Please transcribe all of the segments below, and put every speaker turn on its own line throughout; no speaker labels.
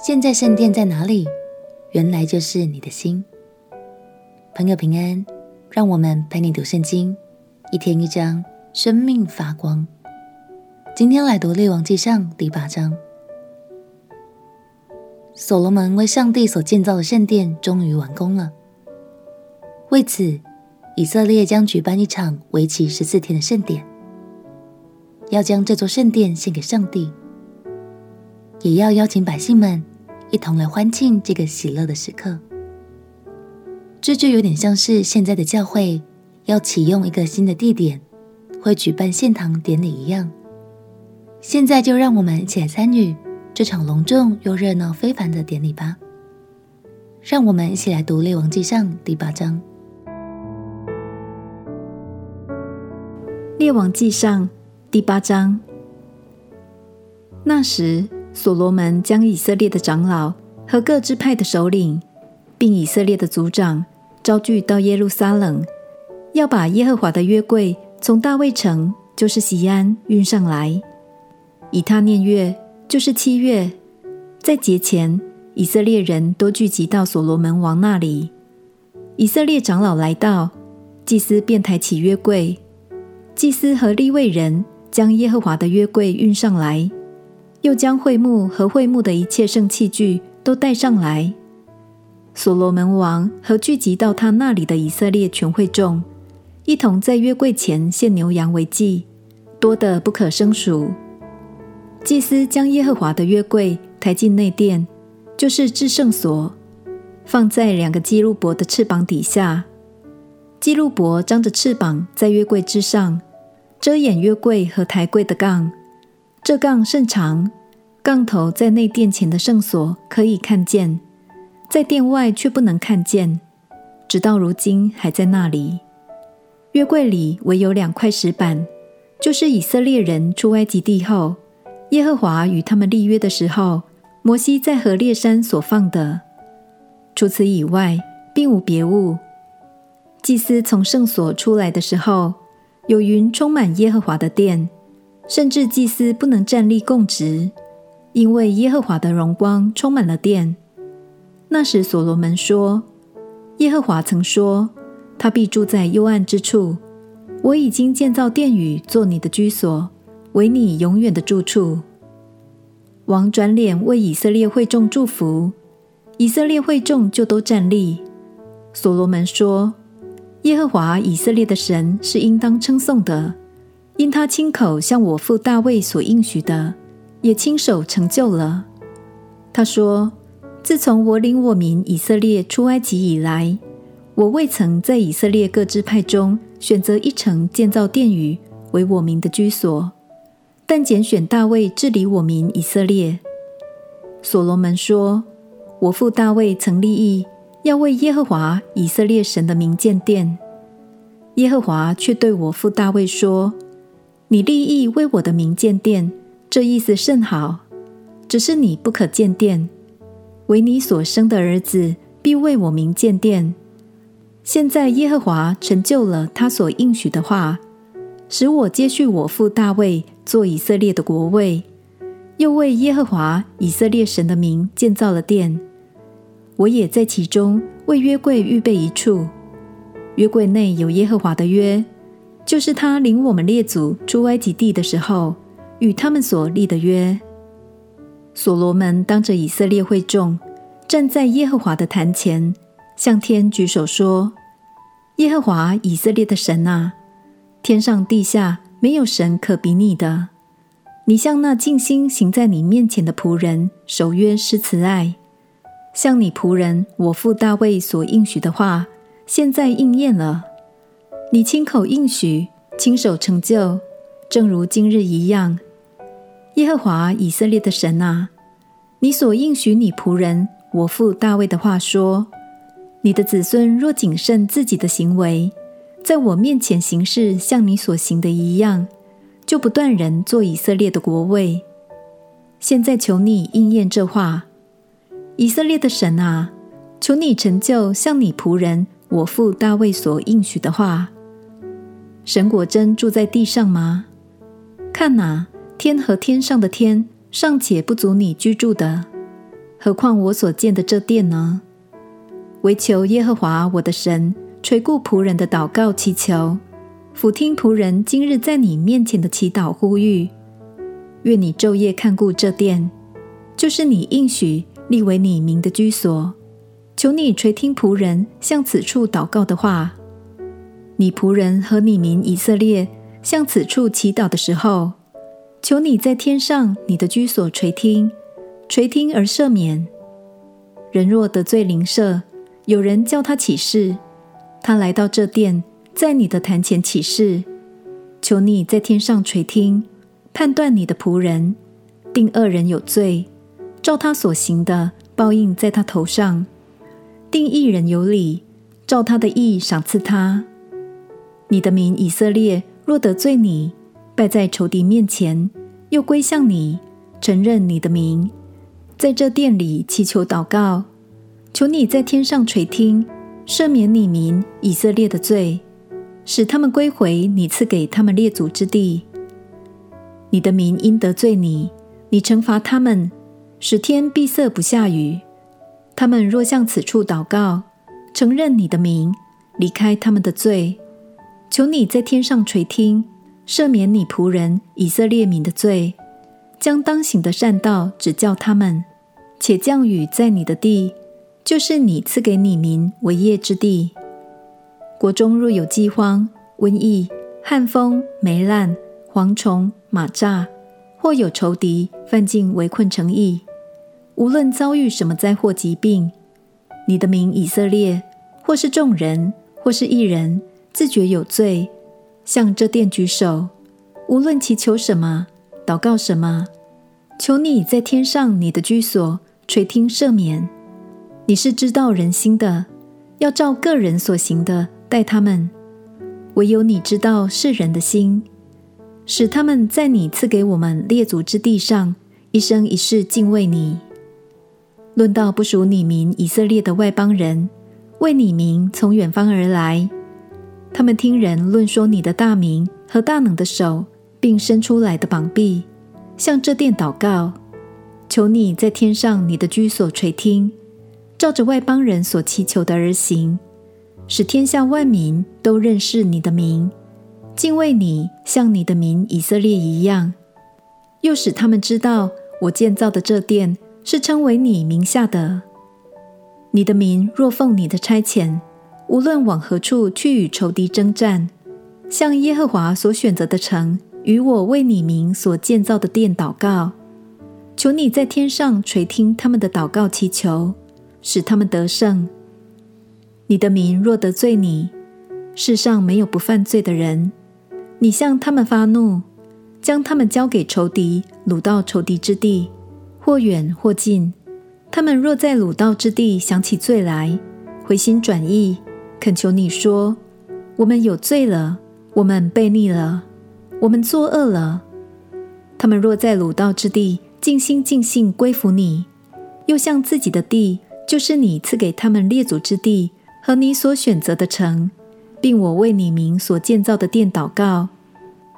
现在圣殿在哪里？原来就是你的心。朋友平安，让我们陪你读圣经，一天一章，生命发光。今天来读《列王纪上》第八章。所罗门为上帝所建造的圣殿终于完工了。为此，以色列将举办一场为期十四天的盛典，要将这座圣殿献给上帝，也要邀请百姓们一同来欢庆这个喜乐的时刻。这就有点像是现在的教会要启用一个新的地点，会举办献堂典礼一样。现在就让我们一起来参与这场隆重又热闹非凡的典礼吧。让我们一起来读《列王纪上》第八章。
列王纪上第八章。那时，所罗门将以色列的长老和各支派的首领，并以色列的族长招聚到耶路撒冷，要把耶和华的约柜从大卫城，就是西安运上来。以他念月，就是七月，在节前，以色列人都聚集到所罗门王那里。以色列长老来到，祭司便抬起约柜。祭司和利未人将耶和华的约柜运上来，又将会幕和会幕的一切圣器具都带上来。所罗门王和聚集到他那里的以色列全会众，一同在约柜前献牛羊为祭，多得不可胜数。祭司将耶和华的约柜抬进内殿，就是至圣所，放在两个基路伯的翅膀底下。基路伯张着翅膀在约柜之上。遮掩约柜和抬柜的杠，这杠甚长，杠头在内殿前的圣所可以看见，在殿外却不能看见，直到如今还在那里。约柜里唯有两块石板，就是以色列人出埃及地后，耶和华与他们立约的时候，摩西在何烈山所放的。除此以外，并无别物。祭司从圣所出来的时候，有云充满耶和华的殿，甚至祭司不能站立供职，因为耶和华的荣光充满了殿。那时所罗门说：“耶和华曾说，他必住在幽暗之处。我已经建造殿宇，做你的居所，为你永远的住处。”王转脸为以色列会众祝福，以色列会众就都站立。所罗门说。耶和华以色列的神是应当称颂的，因他亲口向我父大卫所应许的，也亲手成就了。他说：“自从我领我民以色列出埃及以来，我未曾在以色列各支派中选择一城建造殿宇为我民的居所，但拣选大卫治理我民以色列。”所罗门说：“我父大卫曾立意。”要为耶和华以色列神的名建殿，耶和华却对我父大卫说：“你立意为我的名建殿，这意思甚好，只是你不可建殿，唯你所生的儿子必为我名建殿。现在耶和华成就了他所应许的话，使我接续我父大卫做以色列的国位，又为耶和华以色列神的名建造了殿。”我也在其中为约柜预备一处，约柜内有耶和华的约，就是他领我们列祖出埃及地的时候与他们所立的约。所罗门当着以色列会众，站在耶和华的坛前，向天举手说：“耶和华以色列的神啊，天上地下没有神可比拟的。你向那尽心行在你面前的仆人守约施慈爱。”像你仆人我父大卫所应许的话，现在应验了。你亲口应许，亲手成就，正如今日一样。耶和华以色列的神啊，你所应许你仆人我父大卫的话说：你的子孙若谨慎自己的行为，在我面前行事像你所行的一样，就不断人做以色列的国位。现在求你应验这话。以色列的神啊，求你成就像你仆人我父大卫所应许的话。神果真住在地上吗？看哪，天和天上的天尚且不足你居住的，何况我所建的这殿呢？唯求耶和华我的神垂顾仆人的祷告祈求，俯听仆人今日在你面前的祈祷呼吁。愿你昼夜看顾这殿，就是你应许立为你名的居所。求你垂听仆人向此处祷告的话。你仆人和你民以色列向此处祈祷的时候，求你在天上你的居所垂听，垂听而赦免。人若得罪邻舍，有人叫他起誓，他来到这殿，在你的坛前起誓，求你在天上垂听，判断你的仆人，定恶人有罪，照他所行的报应在他头上；定义人有理，照他的义赏赐他。你的名以色列若得罪你，败在仇敌面前，又归向你，承认你的名，在这殿里祈求祷告，求你在天上垂听，赦免你民以色列的罪，使他们归回你赐给他们列祖之地。你的民因得罪你，你惩罚他们，使天闭塞不下雨。他们若向此处祷告，承认你的名，离开他们的罪。求你在天上垂听，赦免你仆人以色列民的罪，将当行的善道指教他们，且降雨在你的地，就是你赐给你民为业之地。国中若有饥荒、瘟疫、旱风、霉烂、蝗虫、蚂蚱，或有仇敌犯境围困城邑，无论遭遇什么灾祸疾病，你的名以色列，或是众人，或是一人。自觉有罪，向这殿举手，无论祈求什么，祷告什么，求你在天上你的居所垂听赦免。你是知道人心的，要照个人所行的待他们。唯有你知道世人的心，使他们在你赐给我们列祖之地上一生一世敬畏你。论到不属你民以色列的外邦人，为你名从远方而来。他们听人论说你的大名和大能的手，并伸出来的膀臂，向这殿祷告，求你在天上你的居所垂听，照着外邦人所祈求的而行，使天下万民都认识你的名，敬畏你，像你的名以色列一样，又使他们知道我建造的这殿是称为你名下的。你的名若奉你的差遣，无论往何处去与仇敌争战，向耶和华所选择的城与我为你名所建造的殿祷告，求你在天上垂听他们的祷告祈求，使他们得胜。你的名若得罪你，世上没有不犯罪的人。你向他们发怒，将他们交给仇敌，掳到仇敌之地，或远或近。他们若在掳到之地想起罪来，回心转意。恳求你说：“我们有罪了，我们悖逆了，我们作恶了。”他们若在鲁道之地尽心尽性归服你，又向自己的地，就是你赐给他们列祖之地和你所选择的城，并我为你名所建造的殿祷告，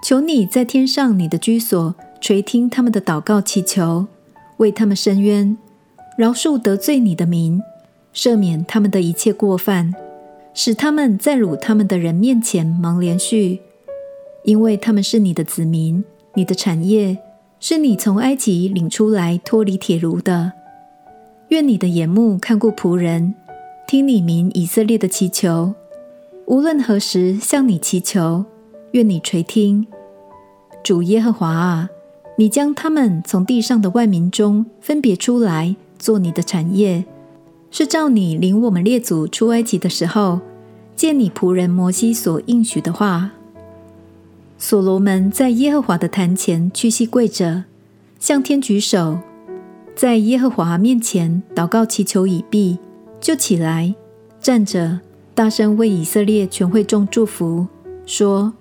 求你在天上你的居所垂听他们的祷告祈求，为他们伸冤，饶恕得罪你的民，赦免他们的一切过犯。使他们在辱他们的人面前蒙怜恤，因为他们是你的子民，你的产业，是你从埃及领出来脱离铁炉的。愿你的眼目看顾仆人，听你民以色列的祈求，无论何时向你祈求，愿你垂听。主耶和华啊，你将他们从地上的万民中分别出来，做你的产业。是照你领我们列祖出埃及的时候，见你仆人摩西所应许的话。所罗门在耶和华的坛前屈膝跪着，向天举手，在耶和华面前祷告祈求已毕，就起来站着，大声为以色列全会众祝福，说：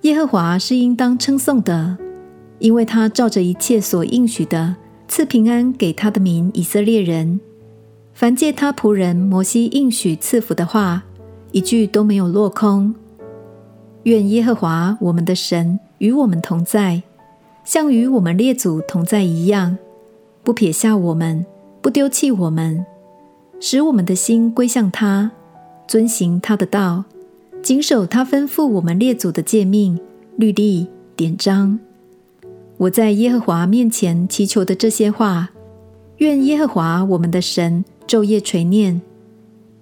耶和华是应当称颂的，因为他照着一切所应许的赐平安给他的民以色列人。凡借他仆人摩西应许赐福的话，一句都没有落空。愿耶和华我们的神与我们同在，像与我们列祖同在一样，不撇下我们，不丢弃我们，使我们的心归向他，遵行他的道，谨守他吩咐我们列祖的诫命、律例、典章。我在耶和华面前祈求的这些话，愿耶和华我们的神昼夜垂念，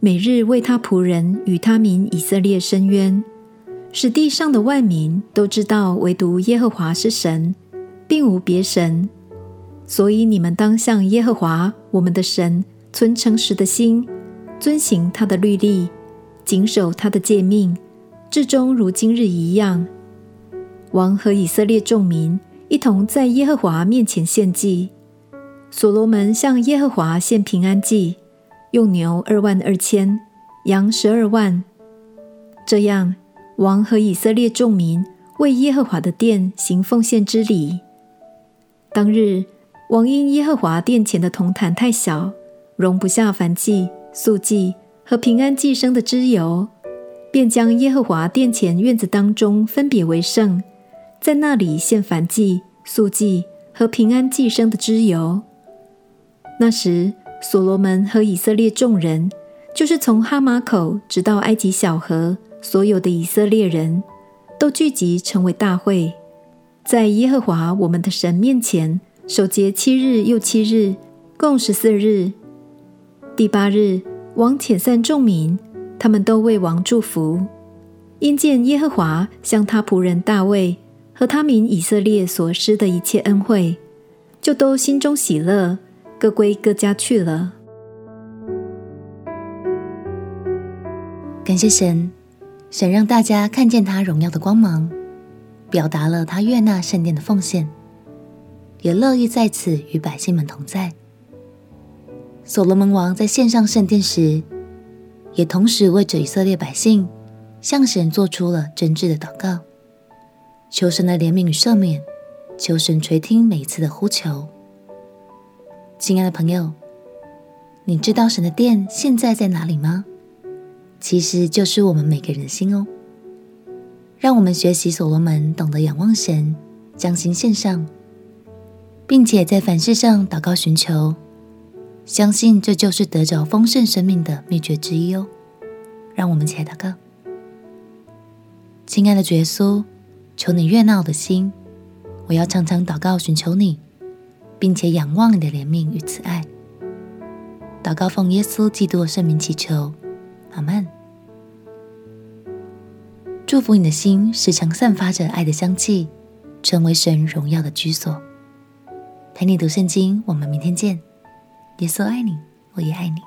每日为他仆人与他民以色列伸冤，使地上的万民都知道唯独耶和华是神，并无别神。所以你们当向耶和华我们的神存诚实的心，遵行他的律例，谨守他的诫命，至终如今日一样。王和以色列众民。一同在耶和华面前献祭。所罗门向耶和华献平安祭，用牛二万二千，羊十二万。这样，王和以色列众民为耶和华的殿行奉献之礼。当日，王因耶和华殿前的铜坛太小，容不下燔祭、素祭和平安祭牲的脂油，便将耶和华殿前院子当中分别为圣。在那里献燔祭、素祭和平安祭牲的脂油。那时，所罗门和以色列众人，就是从哈马口直到埃及小河，所有的以色列人都聚集成为大会，在耶和华我们的神面前守节七日又七日，共十四日。第八日，王遣散众民，他们都为王祝福，因见耶和华向他仆人大卫。和他民以色列所施的一切恩惠，就都心中喜乐，各归各家去了。
感谢神，神让大家看见他荣耀的光芒，表达了他悦纳圣殿的奉献，也乐意在此与百姓们同在。所罗门王在献上圣殿时，也同时为着以色列百姓向神做出了真挚的祷告。求神的怜悯与赦免，求神垂听每一次的呼求。亲爱的朋友，你知道神的殿现在在哪里吗？其实就是我们每个人的心哦。让我们学习所罗门，懂得仰望神，将心献上，并且在凡事上祷告寻求，相信这就是得着丰盛生命的秘诀之一哦。让我们起来祷告，亲爱的耶稣。求你悦纳我的心，我要常常祷告寻求你，并且仰望你的怜悯与慈爱。祷告奉耶稣基督的圣名祈求，阿门。祝福你的心时常散发着爱的香气，成为神荣耀的居所。陪你读圣经，我们明天见。耶稣爱你，我也爱你。